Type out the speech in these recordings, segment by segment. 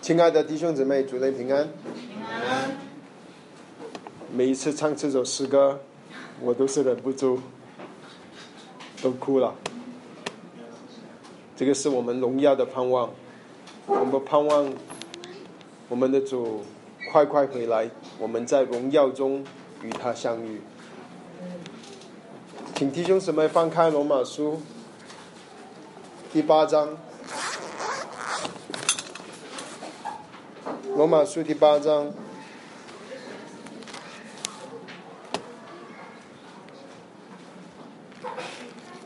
亲爱的弟兄姊妹，主内平安。每一次唱这首诗歌，我都是忍不住 都哭了。这个是我们荣耀的盼望，我们盼望我们的主快快回来，我们在荣耀中与他相遇。请弟兄姊妹翻开罗马书第八章，罗马书第八章。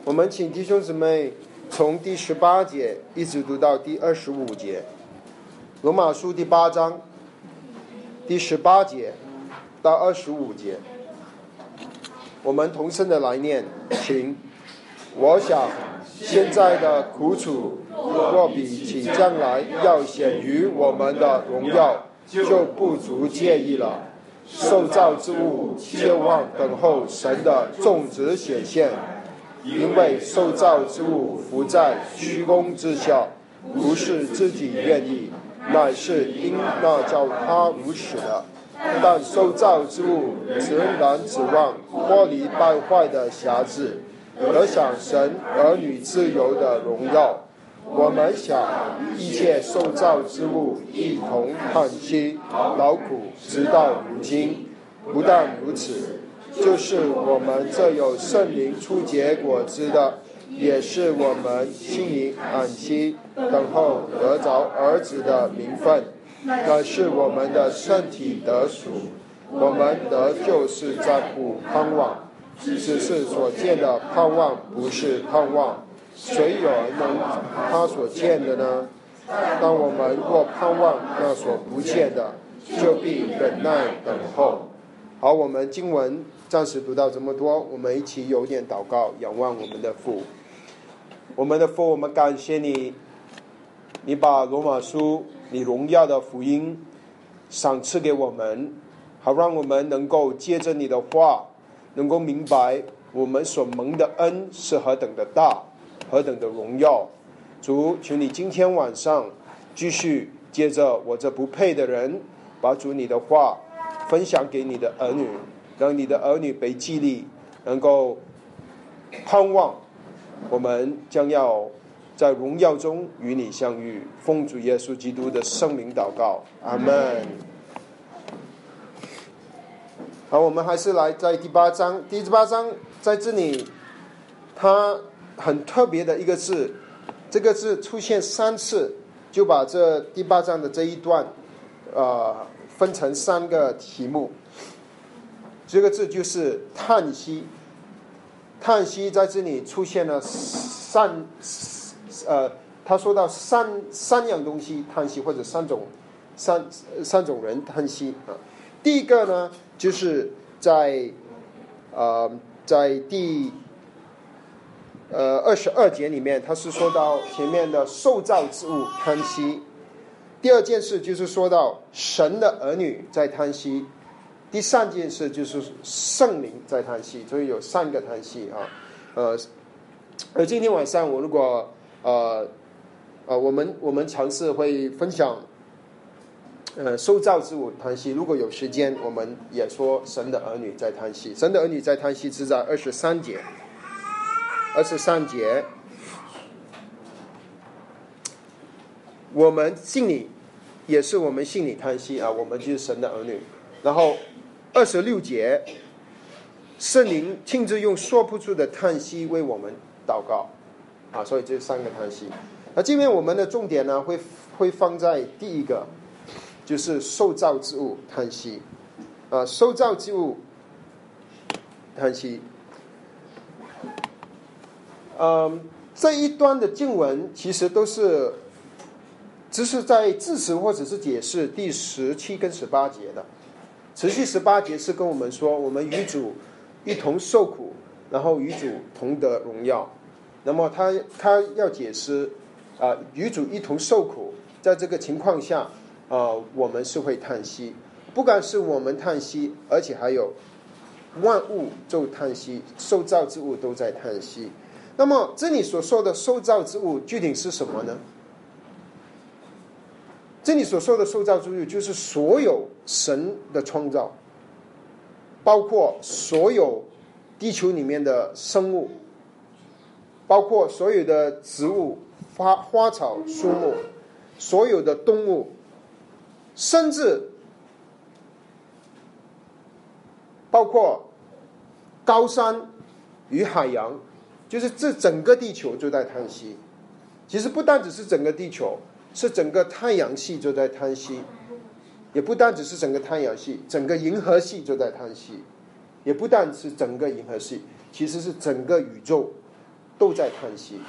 我们请弟兄姊妹从第十八节一直读到第二十五节，罗马书第八章第十八节到二十五节，我们同声的来念，请。我想现在的苦楚若比起将来要显于我们的荣耀，就不足介意了。受造之物切望等候神的种植显现。因为受造之物伏在虚空之下，不是自己愿意，乃是因那叫他如此的。但受造之物仍然指望脱离败坏的辖制，得享神儿女自由的荣耀。我们想一切受造之物一同叹息劳苦，直到如今。不但如此。就是我们这有圣灵出结果子的，也是我们心里安息等候得着儿子的名分，可是我们的身体得赎。我们得救是在乎盼望，只是所见的盼望不是盼望。谁有能他所见的呢？当我们若盼望那所不见的，就必忍耐等候。好，我们经文。暂时读到这么多，我们一起有点祷告，仰望我们的父。我们的父，我们感谢你，你把罗马书你荣耀的福音赏赐给我们，好让我们能够接着你的话，能够明白我们所蒙的恩是何等的大，何等的荣耀。主，求你今天晚上继续接着我这不配的人，把主你的话分享给你的儿女。让你的儿女被激励，能够盼望我们将要在荣耀中与你相遇。奉主耶稣基督的圣名祷告，阿门。好，我们还是来在第八章，第八章在这里，它很特别的一个字，这个字出现三次，就把这第八章的这一段，呃，分成三个题目。这个字就是叹息，叹息在这里出现了三，呃，他说到三三样东西叹息，或者三种三三种人叹息啊。第一个呢，就是在呃在第呃二十二节里面，他是说到前面的受造之物叹息。第二件事就是说到神的儿女在叹息。第三件事就是圣灵在叹息，所以有三个叹息啊，呃，而今天晚上我如果呃呃，我们我们尝试会分享，呃，受造之物叹息。如果有时间，我们也说神的儿女在叹息。神的儿女在叹息是在二十三节，二十三节，我们信你也是我们信你叹息啊，我们就是神的儿女，然后。二十六节，圣灵亲自用说不出的叹息为我们祷告，啊，所以这三个叹息。那今天我们的重点呢，会会放在第一个，就是受造之物叹息，啊，受造之物叹息。嗯，这一段的经文其实都是，只是在字词或者是解释第十七跟十八节的。持续十八节是跟我们说，我们与主一同受苦，然后与主同得荣耀。那么他他要解释啊，与主一同受苦，在这个情况下啊，我们是会叹息，不管是我们叹息，而且还有万物就叹息，受造之物都在叹息。那么这里所说的受造之物，具体是什么呢？这里所说的受造之物，就是所有神的创造，包括所有地球里面的生物，包括所有的植物、花花草、树木，所有的动物，甚至包括高山与海洋，就是这整个地球就在叹息。其实不单只是整个地球。是整个太阳系就在叹息，也不单只是整个太阳系，整个银河系就在叹息，也不单是整个银河系，其实是整个宇宙都在叹息。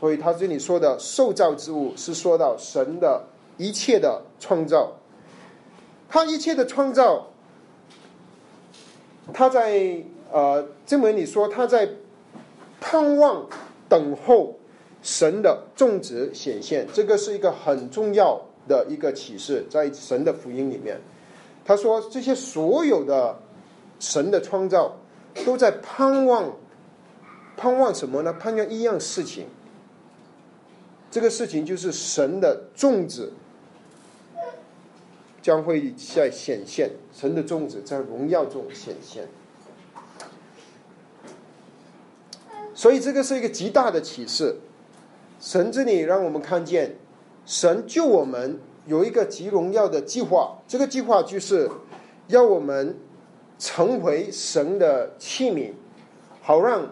所以他这里说的受造之物，是说到神的一切的创造，他一切的创造，他在呃这文里说他在盼望等候。神的种植显现，这个是一个很重要的一个启示，在神的福音里面，他说这些所有的神的创造都在盼望，盼望什么呢？盼望一样事情，这个事情就是神的种子将会在显现，神的种子在荣耀中显现，所以这个是一个极大的启示。神这里让我们看见，神救我们有一个极荣耀的计划。这个计划就是要我们成为神的器皿，好让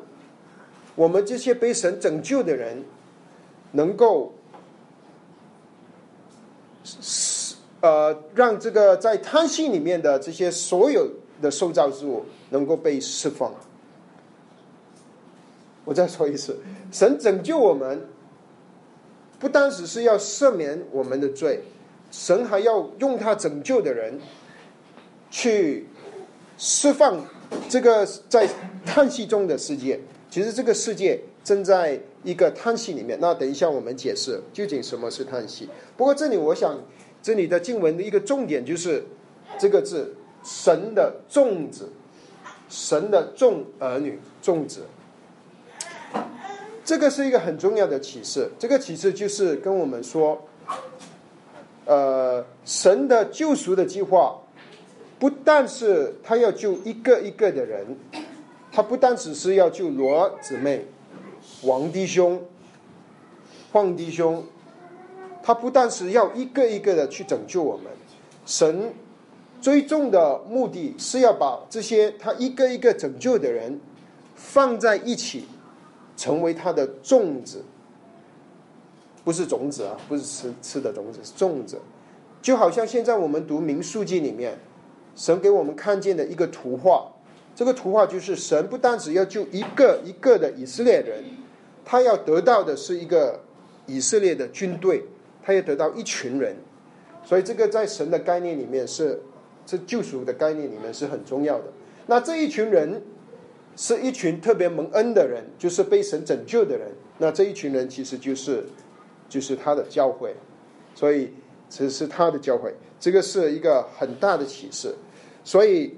我们这些被神拯救的人能够呃，让这个在叹息里面的这些所有的受造之物能够被释放。我再说一次，神拯救我们。不单只是要赦免我们的罪，神还要用他拯救的人，去释放这个在叹息中的世界。其实这个世界正在一个叹息里面。那等一下我们解释究竟什么是叹息。不过这里我想，这里的经文的一个重点就是这个字“神的众子”，神的众儿女，众子。这个是一个很重要的启示。这个启示就是跟我们说，呃，神的救赎的计划，不但是他要救一个一个的人，他不单只是要救罗姊妹、王弟兄、黄弟兄，他不但是要一个一个的去拯救我们。神最终的目的是要把这些他一个一个拯救的人放在一起。成为他的种子，不是种子啊，不是吃吃的种子，是种子。就好像现在我们读民数记里面，神给我们看见的一个图画，这个图画就是神不单只要救一个一个的以色列人，他要得到的是一个以色列的军队，他要得到一群人。所以这个在神的概念里面是，这救赎的概念里面是很重要的。那这一群人。是一群特别蒙恩的人，就是被神拯救的人。那这一群人其实就是，就是他的教会，所以这是他的教会。这个是一个很大的启示，所以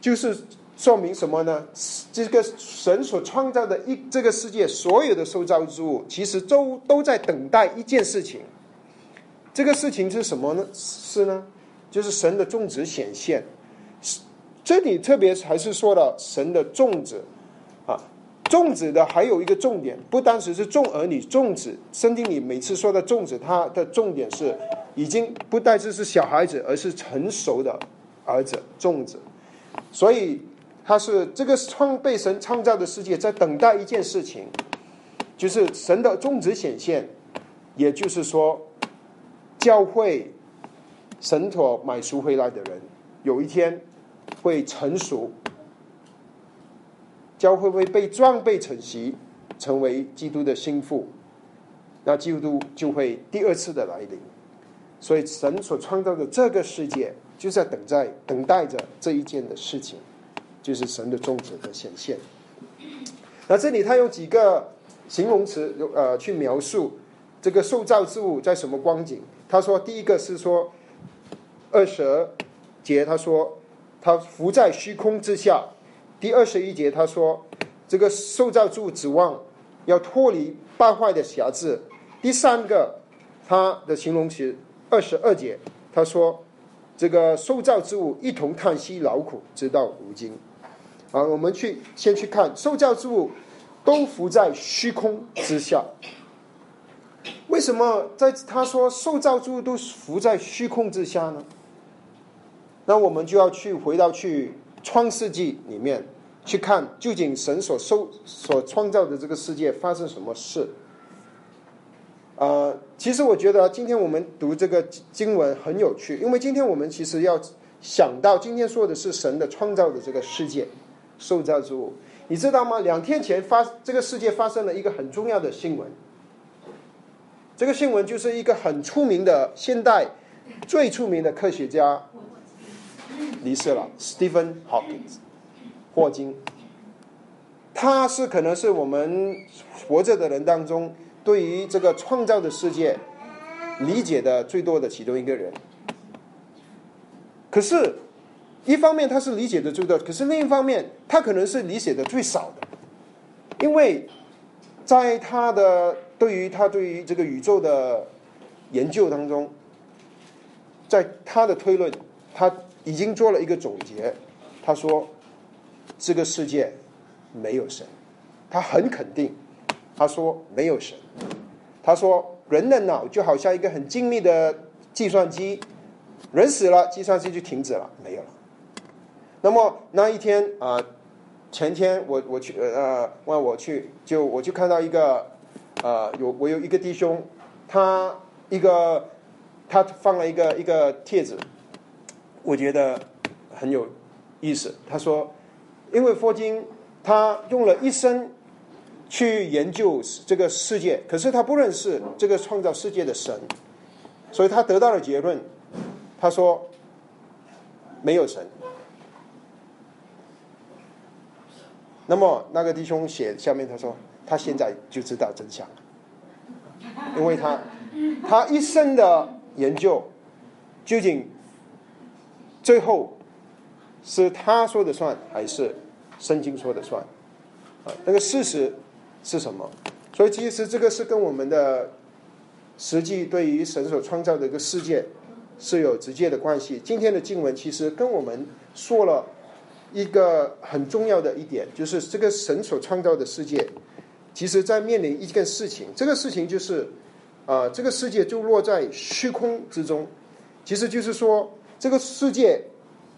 就是说明什么呢？这个神所创造的一这个世界所有的受造之物，其实都都在等待一件事情。这个事情是什么呢？是呢，就是神的种植显现。这里特别还是说了神的种子，啊，种子的还有一个重点，不单只是种儿女种子。圣经里每次说的种子，它的重点是已经不单只是小孩子，而是成熟的儿子种子。所以，他是这个创被神创造的世界在等待一件事情，就是神的种子显现。也就是说，教会神所买赎回来的人，有一天。会成熟，教会会被装备成习，成为基督的心腹，那基督就会第二次的来临。所以神所创造的这个世界，就在等在等待着这一件的事情，就是神的宗旨的显现。那这里他用几个形容词，呃，去描述这个受造之物在什么光景。他说，第一个是说二十节，他说。他浮在虚空之下。第二十一节他说：“这个受造之物指望要脱离败坏的辖制。”第三个，他的形容词二十二节，他说：“这个受造之物一同叹息劳苦，直到如今。”啊，我们去先去看受造之物都浮在虚空之下。为什么在他说受造之物都浮在虚空之下呢？那我们就要去回到去创世纪里面去看，究竟神所受所创造的这个世界发生什么事？呃，其实我觉得今天我们读这个经文很有趣，因为今天我们其实要想到，今天说的是神的创造的这个世界，受造之物，你知道吗？两天前发这个世界发生了一个很重要的新闻，这个新闻就是一个很出名的现代最出名的科学家离世了，Stephen Hawking，霍金，他是可能是我们活着的人当中。对于这个创造的世界理解的最多的其中一个人，可是，一方面他是理解的最多，可是另一方面他可能是理解的最少的，因为在他的对于他对于这个宇宙的研究当中，在他的推论，他已经做了一个总结，他说这个世界没有神，他很肯定。他说没有神。他说人的脑就好像一个很精密的计算机，人死了，计算机就停止了，没有了。那么那一天啊，前天我我去呃，问我去就我就看到一个呃，有我有一个弟兄，他一个他放了一个一个帖子，我觉得很有意思。他说，因为佛经他用了一生。去研究这个世界，可是他不认识这个创造世界的神，所以他得到了结论，他说没有神。那么那个弟兄写下面他说，他现在就知道真相了，因为他他一生的研究，究竟最后是他说的算，还是圣经说的算？啊，那个事实。是什么？所以其实这个是跟我们的实际对于神所创造的一个世界是有直接的关系。今天的经文其实跟我们说了一个很重要的一点，就是这个神所创造的世界，其实在面临一件事情。这个事情就是啊，这个世界就落在虚空之中。其实就是说，这个世界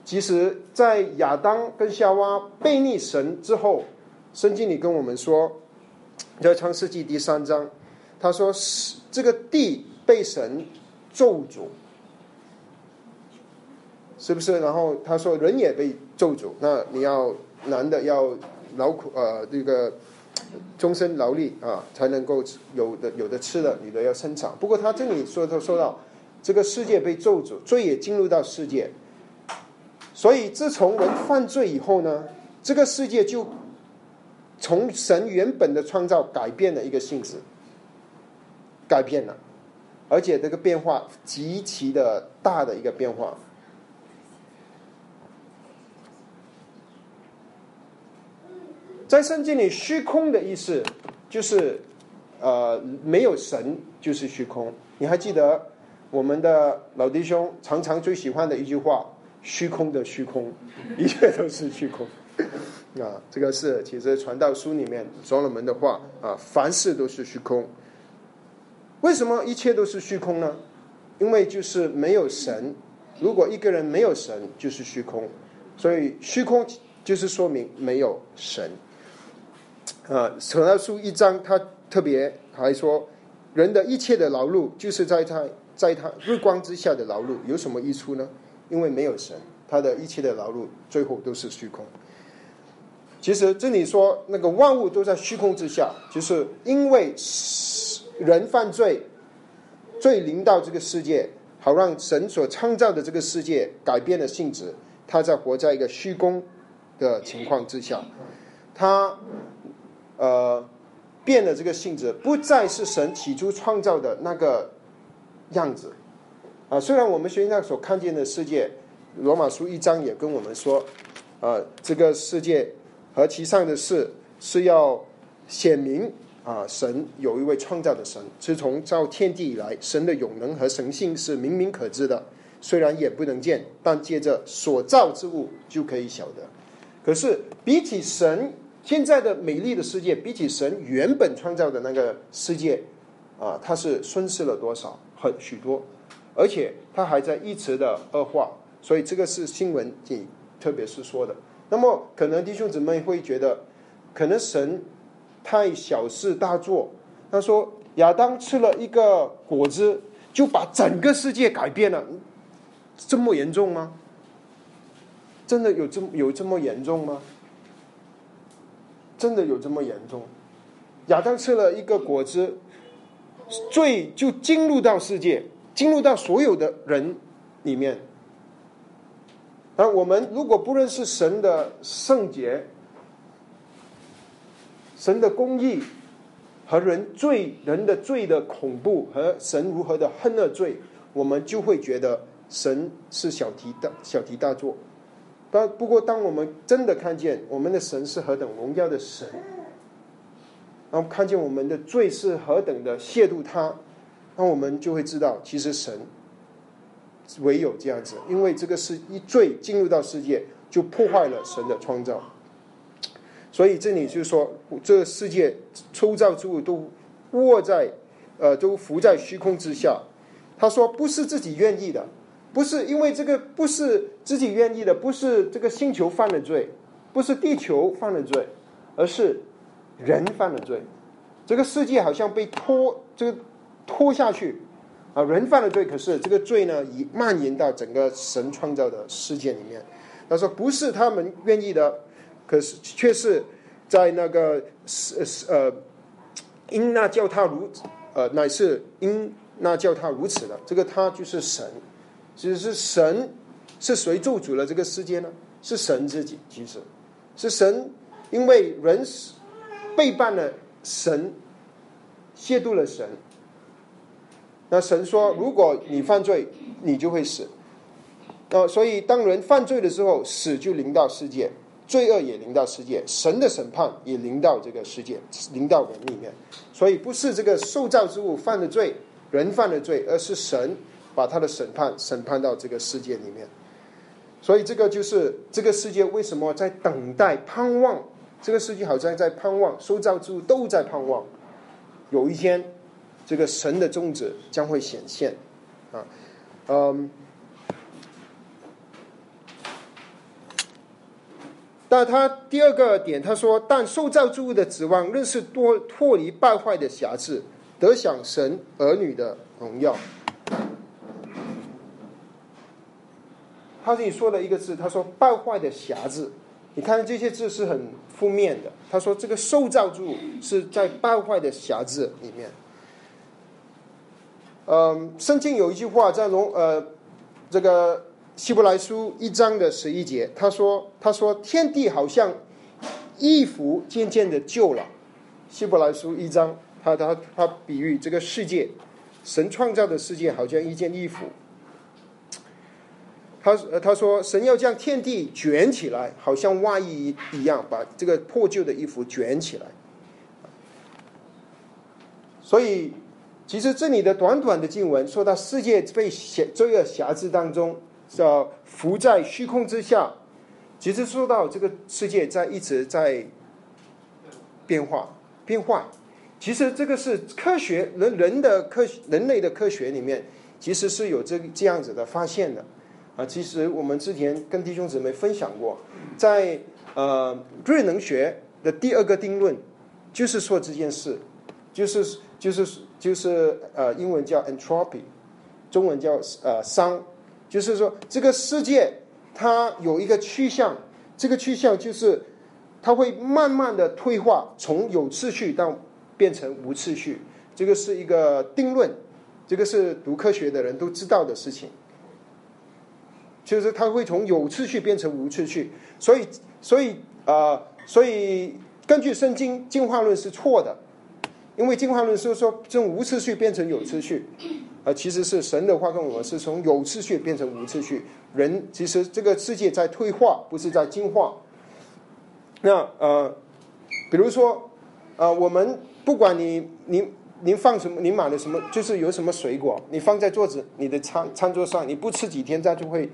其实，在亚当跟夏娃背逆神之后，圣经里跟我们说。在创世纪第三章，他说是这个地被神咒诅，是不是？然后他说人也被咒诅，那你要男的要劳苦呃这个终身劳力啊，才能够有的有的吃的，女的要生产。不过他这里说他说到这个世界被咒诅，罪也进入到世界，所以自从人犯罪以后呢，这个世界就。从神原本的创造改变了一个性质，改变了，而且这个变化极其的大的一个变化。在圣经里，虚空的意思就是呃没有神就是虚空。你还记得我们的老弟兄常常最喜欢的一句话：“虚空的虚空，一切都是虚空。”啊，这个是其实传道书里面所罗门的话啊，凡事都是虚空。为什么一切都是虚空呢？因为就是没有神。如果一个人没有神，就是虚空。所以虚空就是说明没有神。啊，传道书一章他特别还说，人的一切的劳碌就是在他在他日光之下的劳碌有什么益处呢？因为没有神，他的一切的劳碌最后都是虚空。其实这里说那个万物都在虚空之下，就是因为人犯罪，罪临到这个世界，好让神所创造的这个世界改变了性质，他在活在一个虚空的情况之下，他呃变了这个性质，不再是神起初创造的那个样子啊。虽然我们现在所看见的世界，罗马书一章也跟我们说，啊，这个世界。和其上的事是要显明啊，神有一位创造的神，是从造天地以来，神的永能和神性是明明可知的，虽然眼不能见，但借着所造之物就可以晓得。可是比起神现在的美丽的世界，比起神原本创造的那个世界，啊，它是损失了多少？很许多，而且它还在一直的恶化。所以这个是新闻里特别是说的。那么可能弟兄姊妹会觉得，可能神太小事大做。他说亚当吃了一个果子，就把整个世界改变了，这么严重吗？真的有这么有这么严重吗？真的有这么严重？亚当吃了一个果子，罪就进入到世界，进入到所有的人里面。而我们如果不认识神的圣洁、神的公义和人罪人的罪的恐怖和神如何的恨恶罪，我们就会觉得神是小题大小题大做。但不过，当我们真的看见我们的神是何等荣耀的神，然后看见我们的罪是何等的亵渎他，那我们就会知道，其实神。唯有这样子，因为这个是一罪进入到世界，就破坏了神的创造。所以这里就是说，这个世界抽造之物都握在，呃，都浮在虚空之下。他说，不是自己愿意的，不是因为这个不是自己愿意的，不是这个星球犯了罪，不是地球犯了罪，而是人犯了罪。这个世界好像被拖，这个拖下去。啊，人犯了罪，可是这个罪呢，已蔓延到整个神创造的世界里面。他说，不是他们愿意的，可是却是在那个是是呃，因那叫他如呃，乃是因那叫他如此的。这个他就是神，其实是神是谁做主了这个世界呢？是神自己，其实是神，因为人背叛了神，亵渎了神。那神说：“如果你犯罪，你就会死。”那，所以当人犯罪的时候，死就临到世界，罪恶也临到世界，神的审判也临到这个世界，临到人里面。所以不是这个受造之物犯的罪，人犯的罪，而是神把他的审判审判到这个世界里面。所以这个就是这个世界为什么在等待盼望？这个世界好像在盼望，受造之物都在盼望，有一天。这个神的宗旨将会显现，啊，嗯，但他第二个点，他说，但受造之物的指望，仍是多脱离败坏的瑕疵，得享神儿女的荣耀。他这里说了一个字，他说败坏的辖制，你看这些字是很负面的。他说这个受造物是在败坏的辖制里面。嗯，圣经有一句话在龙呃，这个希伯来书一章的十一节，他说：“他说天地好像衣服渐渐的旧了。”希伯来书一章，他他他比喻这个世界，神创造的世界好像一件衣服。他他说神要将天地卷起来，好像外衣一样，把这个破旧的衣服卷起来。所以。其实这里的短短的经文说到世界被瑕罪恶瑕疵当中，叫浮在虚空之下。其实说到这个世界在一直在变化变坏。其实这个是科学人人的科人类的科学里面，其实是有这这样子的发现的。啊，其实我们之前跟弟兄姊妹分享过，在呃热能学的第二个定论，就是说这件事，就是就是。就是呃，英文叫 entropy，中文叫呃熵，就是说这个世界它有一个趋向，这个趋向就是它会慢慢的退化，从有次序到变成无次序，这个是一个定论，这个是读科学的人都知道的事情，就是它会从有次序变成无次序，所以所以啊，所以根据圣经进化论是错的。因为进化论是说，从无次序变成有次序，啊，其实是神的话跟我们是从有次序变成无次序。人其实这个世界在退化，不是在进化。那呃，比如说，呃，我们不管你你你放什么，你买了什么，就是有什么水果，你放在桌子你的餐餐桌上，你不吃几天，它就会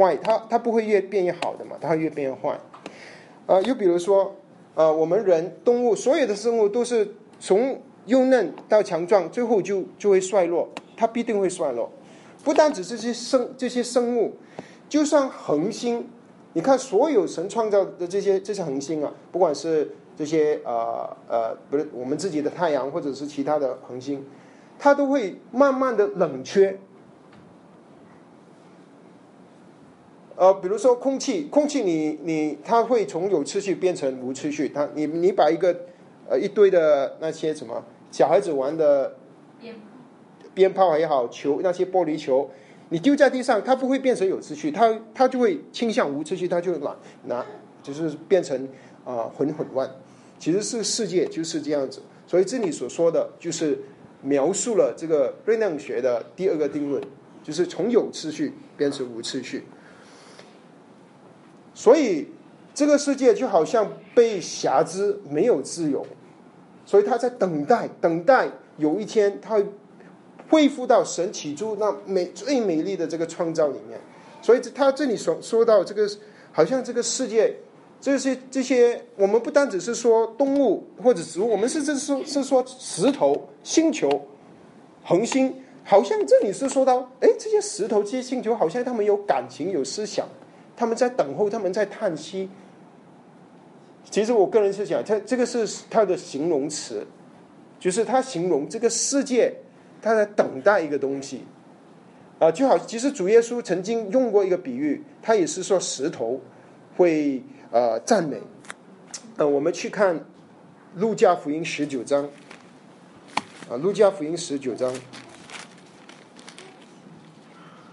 坏，它它不会越变越好的嘛，它会越变越坏。啊，又比如说，呃，我们人、动物，所有的生物都是从幼嫩到强壮，最后就就会衰落，它必定会衰落。不单只是这些生这些生物，就算恒星，你看所有神创造的这些这些恒星啊，不管是这些呃呃，不是我们自己的太阳，或者是其他的恒星，它都会慢慢的冷却。呃，比如说空气，空气你你它会从有秩序变成无秩序。它你你把一个呃一堆的那些什么小孩子玩的鞭炮也好，球那些玻璃球，你丢在地上，它不会变成有秩序，它它就会倾向无秩序，它就拿拿就是变成啊混混乱。其实是世界就是这样子，所以这里所说的就是描述了这个热量学的第二个定论，就是从有秩序变成无秩序。所以，这个世界就好像被辖制，没有自由。所以他在等待，等待有一天他会恢复到神起初那美最美丽的这个创造里面。所以他这里说说到这个，好像这个世界这些这些，我们不单只是说动物或者植物，我们是这是是说石头、星球、恒星，好像这里是说到，哎，这些石头、这些星球，好像他们有感情、有思想。他们在等候，他们在叹息。其实我个人是想，他这个是他的形容词，就是他形容这个世界，他在等待一个东西。啊，就好，其实主耶稣曾经用过一个比喻，他也是说石头会呃赞美。呃，我们去看路加福音十九章，啊，路加福音十九章，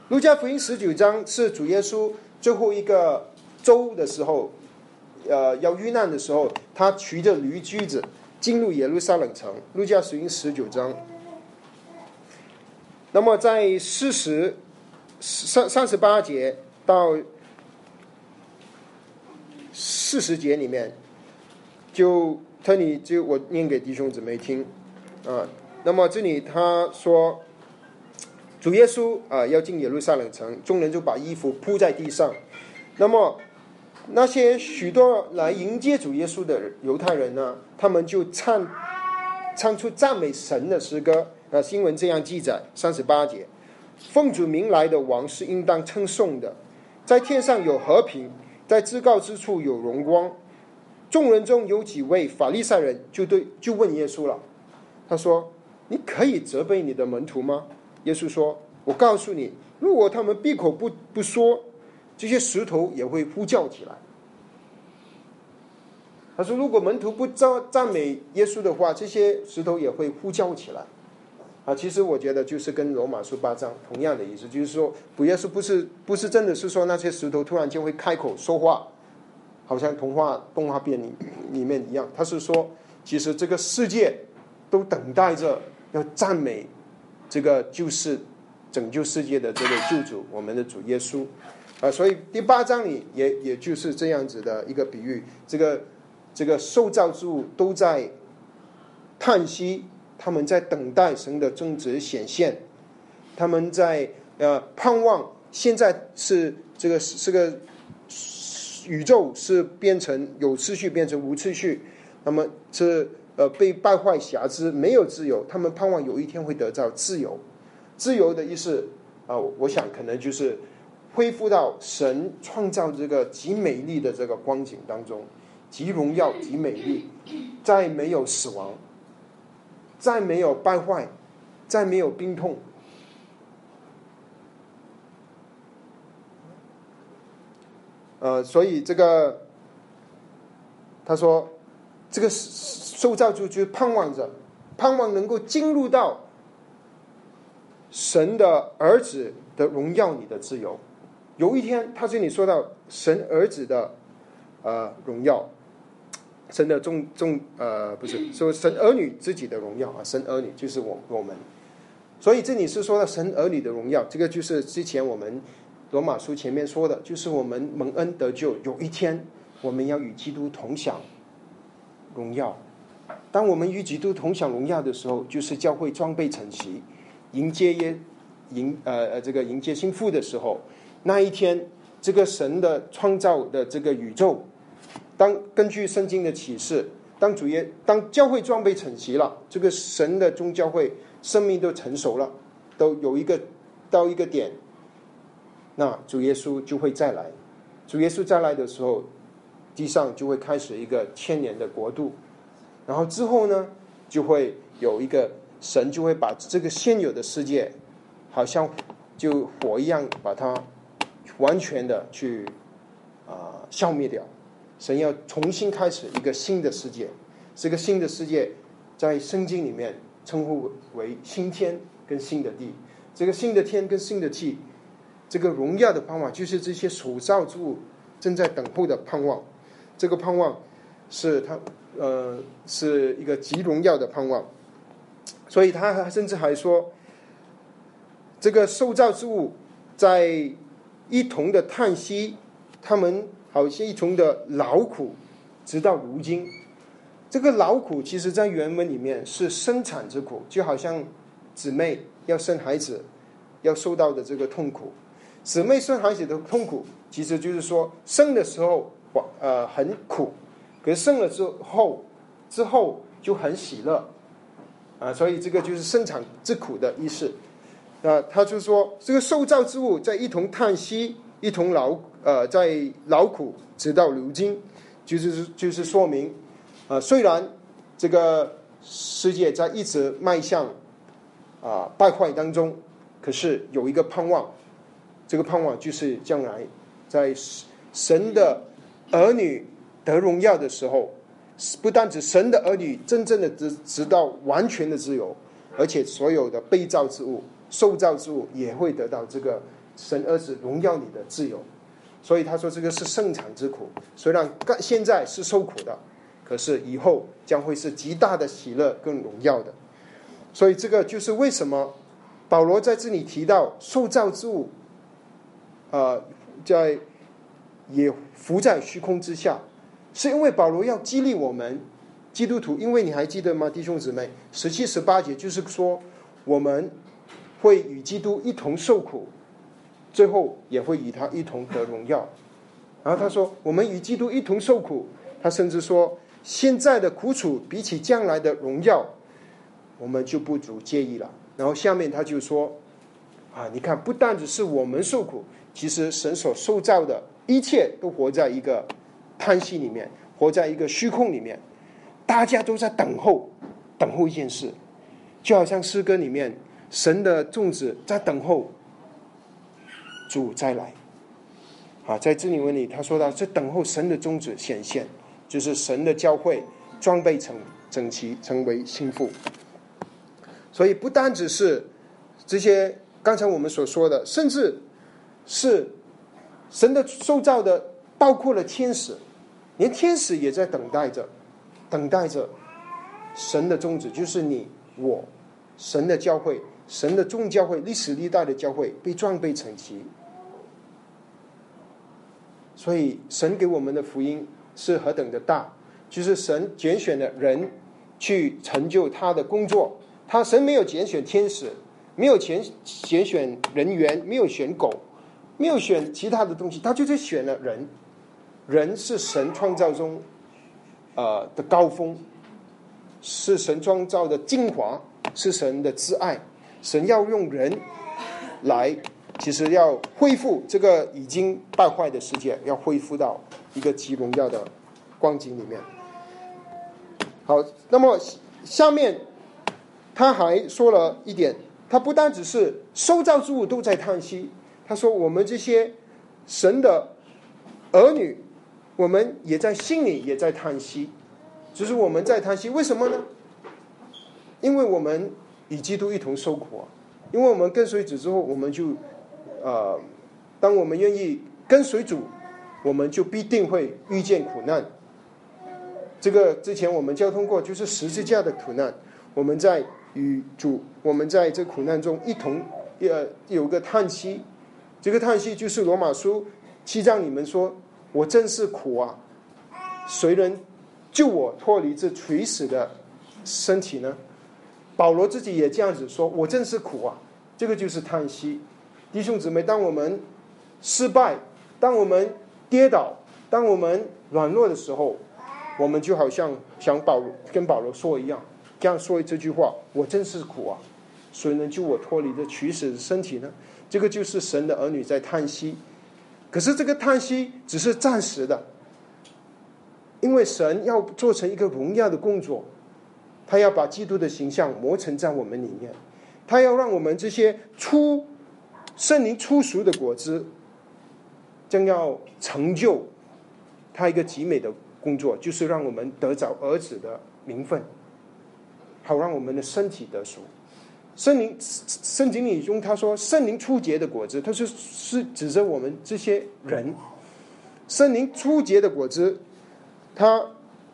路加福音十九章是主耶稣。最后一个周的时候，呃，要遇难的时候，他骑着驴驹子进入耶路撒冷城。路加福音十九章。那么在四十三三十八节到四十节里面，就特里就我念给弟兄姊妹听啊。那么这里他说。主耶稣啊，要进耶路撒冷城，众人就把衣服铺在地上。那么那些许多来迎接主耶稣的犹太人呢，他们就唱唱出赞美神的诗歌。啊，新闻这样记载：三十八节，奉主名来的王是应当称颂的，在天上有和平，在至高之处有荣光。众人中有几位法利赛人就对就问耶稣了，他说：“你可以责备你的门徒吗？”耶稣说：“我告诉你，如果他们闭口不不说，这些石头也会呼叫起来。”他说：“如果门徒不赞赞美耶稣的话，这些石头也会呼叫起来。”啊，其实我觉得就是跟罗马书八章同样的意思，就是说，不耶稣不是不是真的是说那些石头突然间会开口说话，好像童话动画片里里面一样。他是说，其实这个世界都等待着要赞美。这个就是拯救世界的这位救主，我们的主耶稣啊，所以第八章里也也就是这样子的一个比喻，这个这个受造之物都在叹息，他们在等待神的正直显现，他们在呃盼望，现在是这个是个宇宙是变成有秩序变成无秩序，那么这。呃，被败坏瑕疵，没有自由。他们盼望有一天会得到自由。自由的意思啊，我想可能就是恢复到神创造这个极美丽的这个光景当中，极荣耀、极美丽，再没有死亡，再没有败坏，再没有病痛。呃，所以这个他说。这个受造主就盼望着，盼望能够进入到神的儿子的荣耀里的自由。有一天，他这里说到神儿子的呃荣耀，神的众众呃不是说神儿女自己的荣耀啊，神儿女就是我我们。所以这里是说到神儿女的荣耀，这个就是之前我们罗马书前面说的，就是我们蒙恩得救，有一天我们要与基督同享。荣耀，当我们与基督同享荣耀的时候，就是教会装备成齐，迎接耶迎呃呃这个迎接新妇的时候，那一天，这个神的创造的这个宇宙，当根据圣经的启示，当主耶当教会装备成齐了，这个神的宗教会生命都成熟了，都有一个到一个点，那主耶稣就会再来。主耶稣再来的时候，地上就会开始一个千年的国度。然后之后呢，就会有一个神就会把这个现有的世界，好像就火一样，把它完全的去啊消灭掉。神要重新开始一个新的世界，这个新的世界在圣经里面称呼为新天跟新的地。这个新的天跟新的地，这个荣耀的盼望，就是这些所造之物正在等候的盼望。这个盼望是他。呃，是一个极荣耀的盼望，所以他甚至还说，这个受造之物在一同的叹息，他们好像一同的劳苦，直到如今。这个劳苦其实在原文里面是生产之苦，就好像姊妹要生孩子要受到的这个痛苦。姊妹生孩子的痛苦，其实就是说生的时候呃很苦。可是生了之后，之后就很喜乐，啊，所以这个就是生产之苦的意思。啊，他就说这个受造之物在一同叹息，一同劳，呃，在劳苦，直到如今，就是就是说明，啊，虽然这个世界在一直迈向啊败坏当中，可是有一个盼望，这个盼望就是将来在神的儿女。得荣耀的时候，不但指神的儿女真正的直直到完全的自由，而且所有的被造之物、受造之物也会得到这个神儿子荣耀里的自由。所以他说这个是盛产之苦，虽然现在是受苦的，可是以后将会是极大的喜乐跟荣耀的。所以这个就是为什么保罗在这里提到受造之物，呃，在也浮在虚空之下。是因为保罗要激励我们基督徒，因为你还记得吗，弟兄姊妹？十七、十八节就是说，我们会与基督一同受苦，最后也会与他一同得荣耀。然后他说，我们与基督一同受苦。他甚至说，现在的苦楚比起将来的荣耀，我们就不足介意了。然后下面他就说，啊，你看，不单只是我们受苦，其实神所受造的一切都活在一个。叹息里面，活在一个虚空里面，大家都在等候，等候一件事，就好像诗歌里面，神的种子在等候主再来。啊，在这里文里，他说到，在等候神的种子显现，就是神的教会装备成整齐，成为心腹。所以不单只是这些刚才我们所说的，甚至是神的受造的，包括了天使。连天使也在等待着，等待着神的宗旨，就是你我神的教会，神的众教会，历史历代的教会被装备成齐。所以神给我们的福音是何等的大，就是神拣选的人去成就他的工作。他神没有拣选天使，没有拣拣选人员，没有选狗，没有选其他的东西，他就是选了人。人是神创造中，呃的高峰，是神创造的精华，是神的挚爱。神要用人来，其实要恢复这个已经败坏的世界，要恢复到一个极荣耀的光景里面。好，那么下面他还说了一点，他不单只是受造之物都在叹息，他说我们这些神的儿女。我们也在心里也在叹息，只是我们在叹息，为什么呢？因为我们与基督一同受苦啊！因为我们跟随主之后，我们就，呃，当我们愿意跟随主，我们就必定会遇见苦难。这个之前我们交通过，就是十字架的苦难。我们在与主，我们在这苦难中一同，呃，有个叹息。这个叹息就是罗马书七章里面说。我真是苦啊！谁能救我脱离这垂死的身体呢？保罗自己也这样子说：“我真是苦啊！”这个就是叹息。弟兄姊妹，当我们失败，当我们跌倒，当我们软弱的时候，我们就好像想保跟保罗说一样，这样说这句话：“我真是苦啊！谁能救我脱离这取死的身体呢？”这个就是神的儿女在叹息。可是这个叹息只是暂时的，因为神要做成一个荣耀的工作，他要把基督的形象磨成在我们里面，他要让我们这些出圣灵出熟的果子，将要成就他一个极美的工作，就是让我们得着儿子的名分，好让我们的身体得熟。圣灵圣经里中他说圣灵初结的果子，他是是指着我们这些人。圣灵初结的果子，他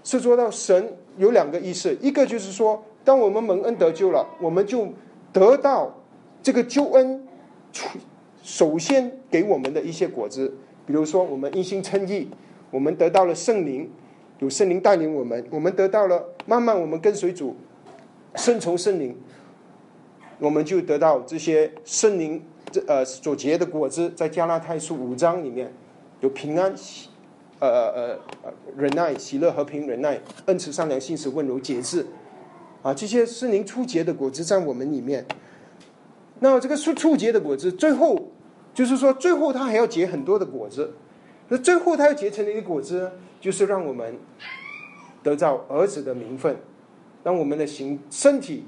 是说到神有两个意思，一个就是说，当我们蒙恩得救了，我们就得到这个救恩，首先给我们的一些果子，比如说我们一心称义，我们得到了圣灵，有圣灵带领我们，我们得到了慢慢我们跟随主，顺从圣灵。我们就得到这些圣灵这呃所结的果子，在加拉太书五章里面有平安呃呃呃忍耐喜乐和平忍耐恩慈善良信实温柔节制啊这些圣灵初结的果子在我们里面。那这个初初结的果子，最后就是说最后它还要结很多的果子。那最后它要结成的一个果子，就是让我们得到儿子的名分，让我们的形身体。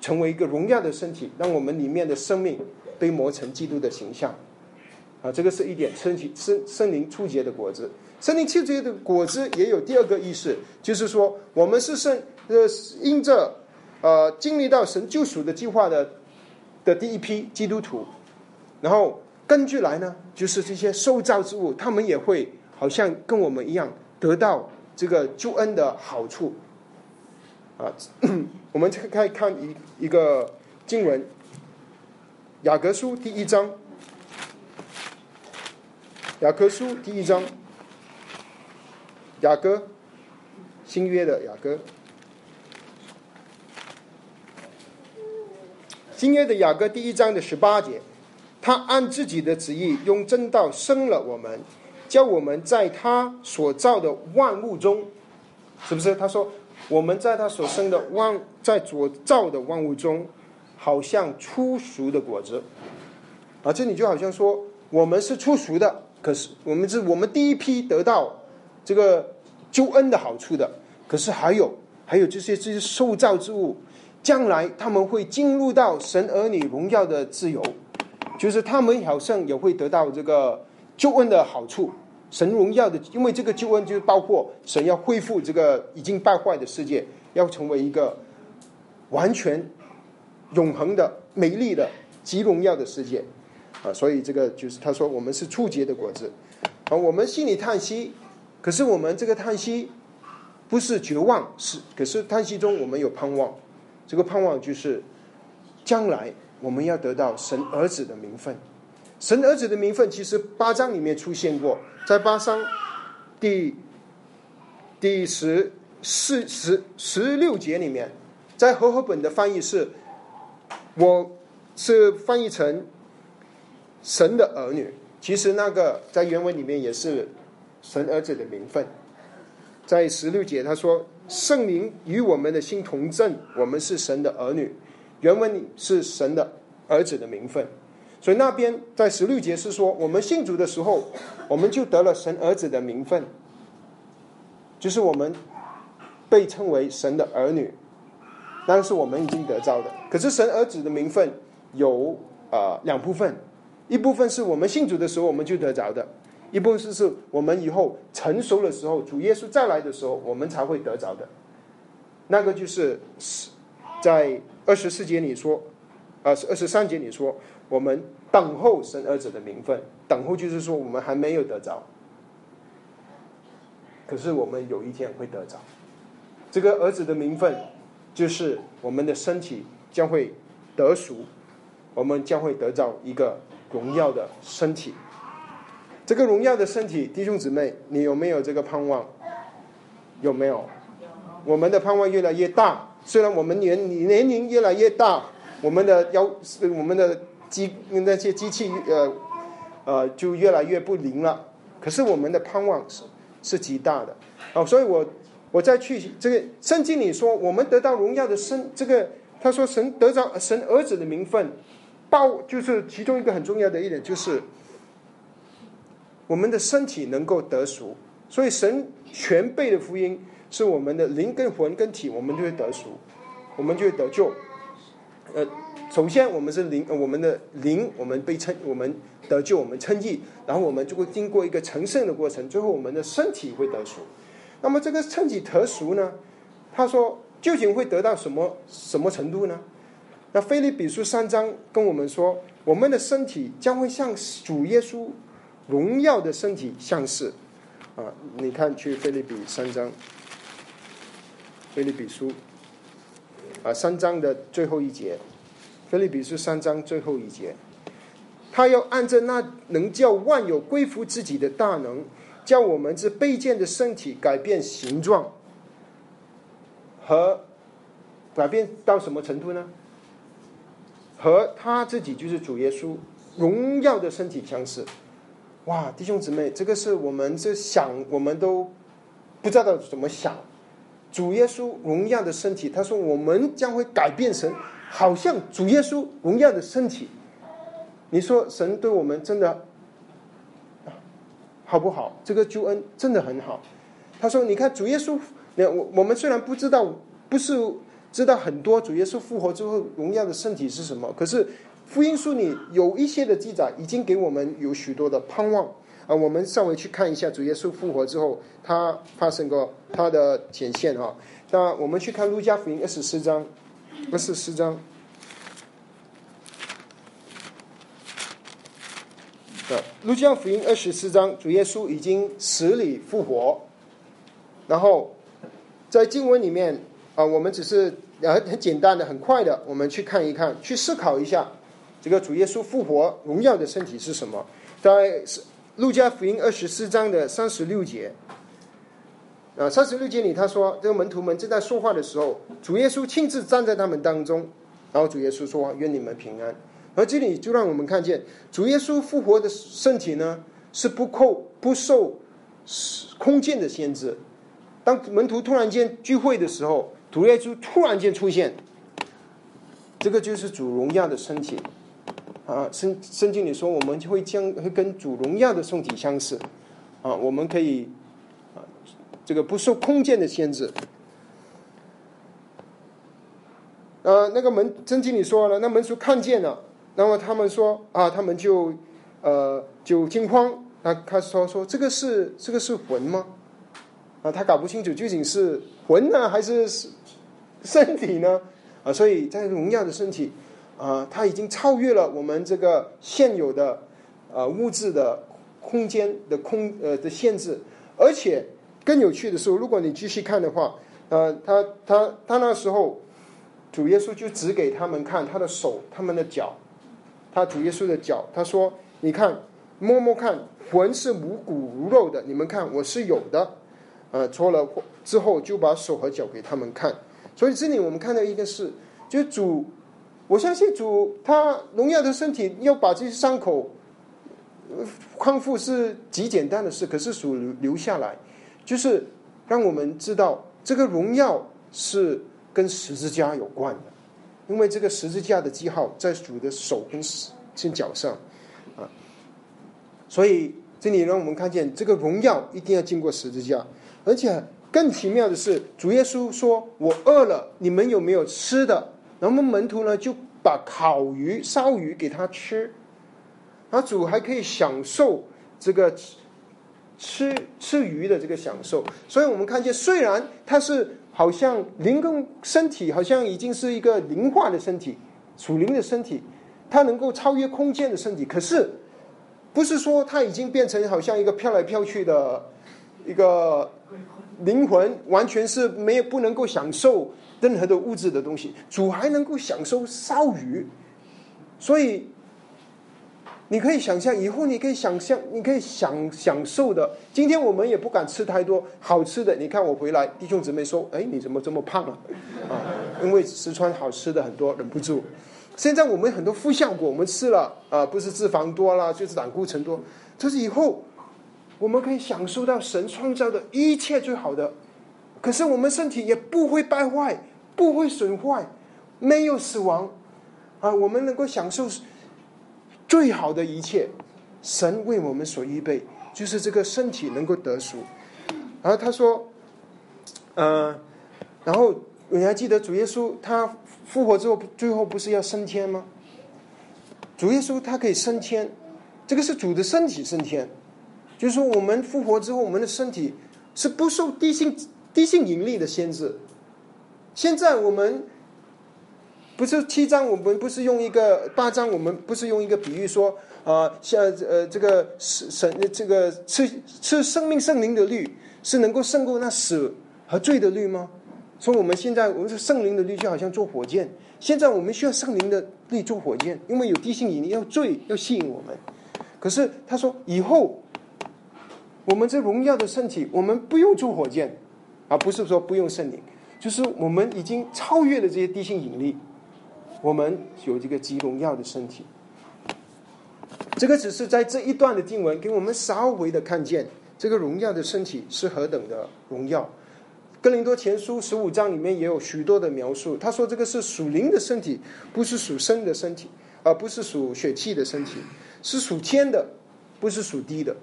成为一个荣耀的身体，让我们里面的生命被磨成基督的形象，啊，这个是一点身体生森灵初结的果子。森灵初结的果子也有第二个意思，就是说我们是圣呃因着呃经历到神救赎的计划的的第一批基督徒，然后根据来呢，就是这些受造之物，他们也会好像跟我们一样得到这个救恩的好处。啊，我们可以看一一个经文，《雅各书》第一章，《雅各书》第一章，雅各新约的雅各，新约的雅各第一章的十八节，他按自己的旨意用正道生了我们，叫我们在他所造的万物中，是不是？他说。我们在他所生的万，在所造的万物中，好像初熟的果子，啊，这里就好像说，我们是初熟的，可是我们是我们第一批得到这个救恩的好处的，可是还有还有这些这些受造之物，将来他们会进入到神儿女荣耀的自由，就是他们好像也会得到这个救恩的好处。神荣耀的，因为这个救恩就是包括神要恢复这个已经败坏的世界，要成为一个完全永恒的、美丽的、极荣耀的世界啊！所以这个就是他说我们是初结的果子啊，我们心里叹息，可是我们这个叹息不是绝望，是可是叹息中我们有盼望，这个盼望就是将来我们要得到神儿子的名分。神儿子的名分其实八章里面出现过。在八章第第十四十十六节里面，在和合本的翻译是，我是翻译成神的儿女。其实那个在原文里面也是神儿子的名分。在十六节他说：“圣灵与我们的心同证，我们是神的儿女。”原文里是神的儿子的名分。所以那边在十六节是说，我们信主的时候，我们就得了神儿子的名分，就是我们被称为神的儿女，那是我们已经得着的。可是神儿子的名分有啊两部分，一部分是我们信主的时候我们就得着的，一部分是是我们以后成熟的时候，主耶稣再来的时候，我们才会得着的。那个就是在二十四节里说，啊二十三节里说。我们等候神儿子的名分，等候就是说我们还没有得着，可是我们有一天会得着。这个儿子的名分，就是我们的身体将会得赎，我们将会得到一个荣耀的身体。这个荣耀的身体，弟兄姊妹，你有没有这个盼望？有没有？我们的盼望越来越大，虽然我们年年龄越来越大，我们的腰我们的机那些机器呃呃就越来越不灵了，可是我们的盼望是是极大的哦，所以我我再去这个圣经里说，我们得到荣耀的生这个他说神得到神儿子的名分，报就是其中一个很重要的一点就是我们的身体能够得赎，所以神全备的福音。是我们的灵跟魂跟体，我们就会得赎，我们就会得救。呃，首先我们是灵，我们的灵，我们被称，我们得救，我们称义，然后我们就会经过一个成圣的过程，最后我们的身体会得赎。那么这个称己得赎呢？他说究竟会得到什么什么程度呢？那菲利比书三章跟我们说，我们的身体将会像主耶稣荣耀的身体相似。啊，你看去菲利比三章。菲利比书啊，三章的最后一节，菲利比书三章最后一节，他要按着那能叫万有归服自己的大能，叫我们这卑贱的身体改变形状，和改变到什么程度呢？和他自己就是主耶稣荣耀的身体相似。哇，弟兄姊妹，这个是我们这想，我们都不知道怎么想。主耶稣荣耀的身体，他说我们将会改变成，好像主耶稣荣耀的身体。你说神对我们真的好不好？这个救恩真的很好。他说：“你看主耶稣，那我我们虽然不知道，不是知道很多主耶稣复活之后荣耀的身体是什么，可是福音书里有一些的记载，已经给我们有许多的盼望。”啊，我们稍微去看一下主耶稣复活之后，他发生过他的显现啊。那我们去看路加福音二十四章，二十四章。啊，路加福音二十四章，主耶稣已经死里复活。然后在经文里面啊，我们只是很很简单的、很快的，我们去看一看，去思考一下这个主耶稣复活荣耀的身体是什么，在。路加福音二十四章的三十六节，啊，三十六节里他说，这个门徒们正在说话的时候，主耶稣亲自站在他们当中，然后主耶稣说：“愿你们平安。”而这里就让我们看见，主耶稣复活的身体呢，是不扣不受空间的限制。当门徒突然间聚会的时候，主耶稣突然间出现，这个就是主荣耀的身体。啊，圣圣经里说，我们就会将会跟主荣耀的身体相似，啊，我们可以，这个不受空间的限制。呃，那个门曾经理说了，那门徒看见了，那么他们说啊，他们就呃就惊慌，他他说说这个是这个是魂吗？啊，他搞不清楚究竟是魂呢还是身体呢？啊，所以在荣耀的身体。啊，它已经超越了我们这个现有的呃物质的空间的空呃的限制，而且更有趣的是，如果你继续看的话，呃，他他他那时候主耶稣就指给他们看他的手、他们的脚，他主耶稣的脚，他说：“你看，摸摸看，魂是无骨无肉的，你们看我是有的。”呃，搓了之后就把手和脚给他们看，所以这里我们看到一个事，就主。我相信主他荣耀的身体要把这些伤口康复是极简单的事，可是主留下来，就是让我们知道这个荣耀是跟十字架有关的，因为这个十字架的记号在主的手跟跟脚上啊，所以这里让我们看见这个荣耀一定要经过十字架，而且更奇妙的是，主耶稣说：“我饿了，你们有没有吃的？”然后门徒呢就把烤鱼、烧鱼给他吃，他主还可以享受这个吃吃鱼的这个享受。所以我们看见，虽然他是好像灵跟身体好像已经是一个灵化的身体、属灵的身体，它能够超越空间的身体，可是不是说它已经变成好像一个飘来飘去的一个灵魂，完全是没有不能够享受。任何的物质的东西，主还能够享受烧鱼，所以你可以想象，以后你可以想象，你可以享享受的。今天我们也不敢吃太多好吃的。你看我回来，弟兄姊妹说：“哎，你怎么这么胖啊？”啊，因为四川好吃的很多，忍不住。现在我们很多负效果，我们吃了啊，不是脂肪多了，就是胆固醇多。就是以后我们可以享受到神创造的一切最好的，可是我们身体也不会败坏，不会损坏，没有死亡啊，我们能够享受。最好的一切，神为我们所预备，就是这个身体能够得赎。然后他说，呃，然后你还记得主耶稣他复活之后，最后不是要升天吗？主耶稣他可以升天，这个是主的身体升天，就是说我们复活之后，我们的身体是不受地性地性引力的限制。现在我们。不是七章，我们不是用一个八章，我们不是用一个比喻说啊，像呃这个神神这个吃吃生命圣灵的律是能够胜过那死和罪的律吗？说我们现在我们是圣灵的律就好像坐火箭，现在我们需要圣灵的律坐火箭，因为有地心引力要罪要吸引我们。可是他说以后我们这荣耀的身体，我们不用坐火箭，而不是说不用圣灵，就是我们已经超越了这些地心引力。我们有这个极荣耀的身体，这个只是在这一段的经文给我们稍微的看见这个荣耀的身体是何等的荣耀。哥林多前书十五章里面也有许多的描述，他说这个是属灵的身体，不是属生的身体，而不是属血气的身体，是属天的，不是属地的。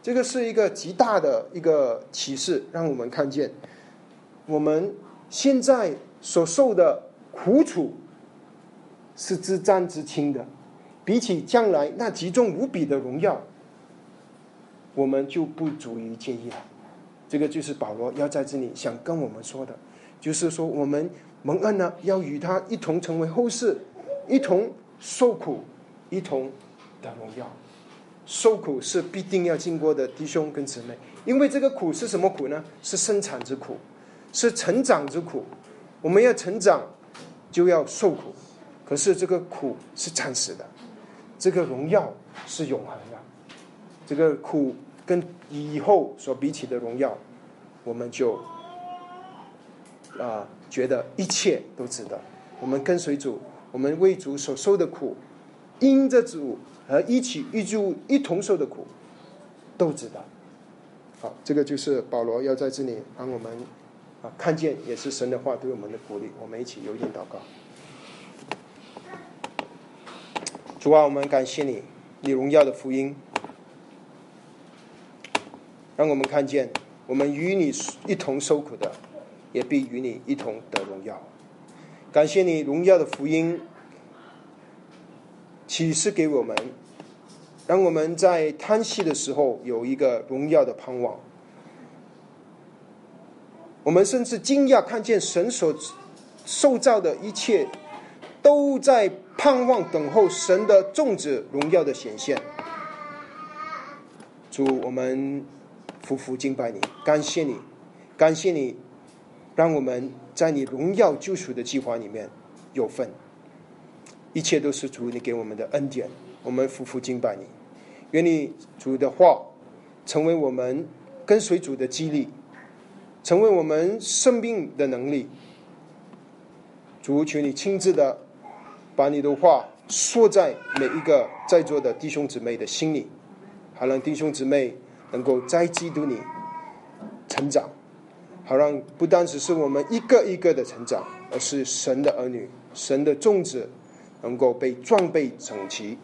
这个是一个极大的一个启示，让我们看见我们现在所受的苦楚。是自战自轻的，比起将来那极重无比的荣耀，我们就不足以介意了。这个就是保罗要在这里想跟我们说的，就是说我们蒙恩呢，要与他一同成为后世，一同受苦，一同的荣耀。受苦是必定要经过的，弟兄跟姊妹，因为这个苦是什么苦呢？是生产之苦，是成长之苦。我们要成长，就要受苦。可是这个苦是暂时的，这个荣耀是永恒的。这个苦跟以后所比起的荣耀，我们就啊觉得一切都值得。我们跟随主，我们为主所受的苦，因着主和一起一主一同受的苦，都值得。好，这个就是保罗要在这里帮我们啊看见，也是神的话对我们的鼓励。我们一起有点祷告。主啊，我们感谢你，你荣耀的福音，让我们看见，我们与你一同受苦的，也必与你一同得荣耀。感谢你荣耀的福音启示给我们，让我们在叹息的时候有一个荣耀的盼望。我们甚至惊讶看见神所受造的一切都在。盼望等候神的种子荣耀的显现。主，我们夫妇敬拜你，感谢你，感谢你，让我们在你荣耀救赎的计划里面有份。一切都是主你给我们的恩典。我们夫妇敬拜你，愿你主的话成为我们跟随主的激励，成为我们生命的能力。主，求你亲自的。把你的话说在每一个在座的弟兄姊妹的心里，好让弟兄姊妹能够在基督里成长，好让不单只是我们一个一个的成长，而是神的儿女、神的种子能够被装备整齐，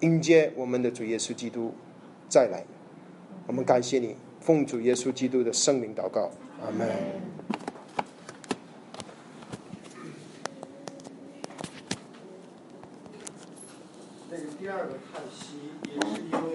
迎接我们的主耶稣基督再来。我们感谢你，奉主耶稣基督的圣灵祷告，阿门。第二个叹息，也是一个，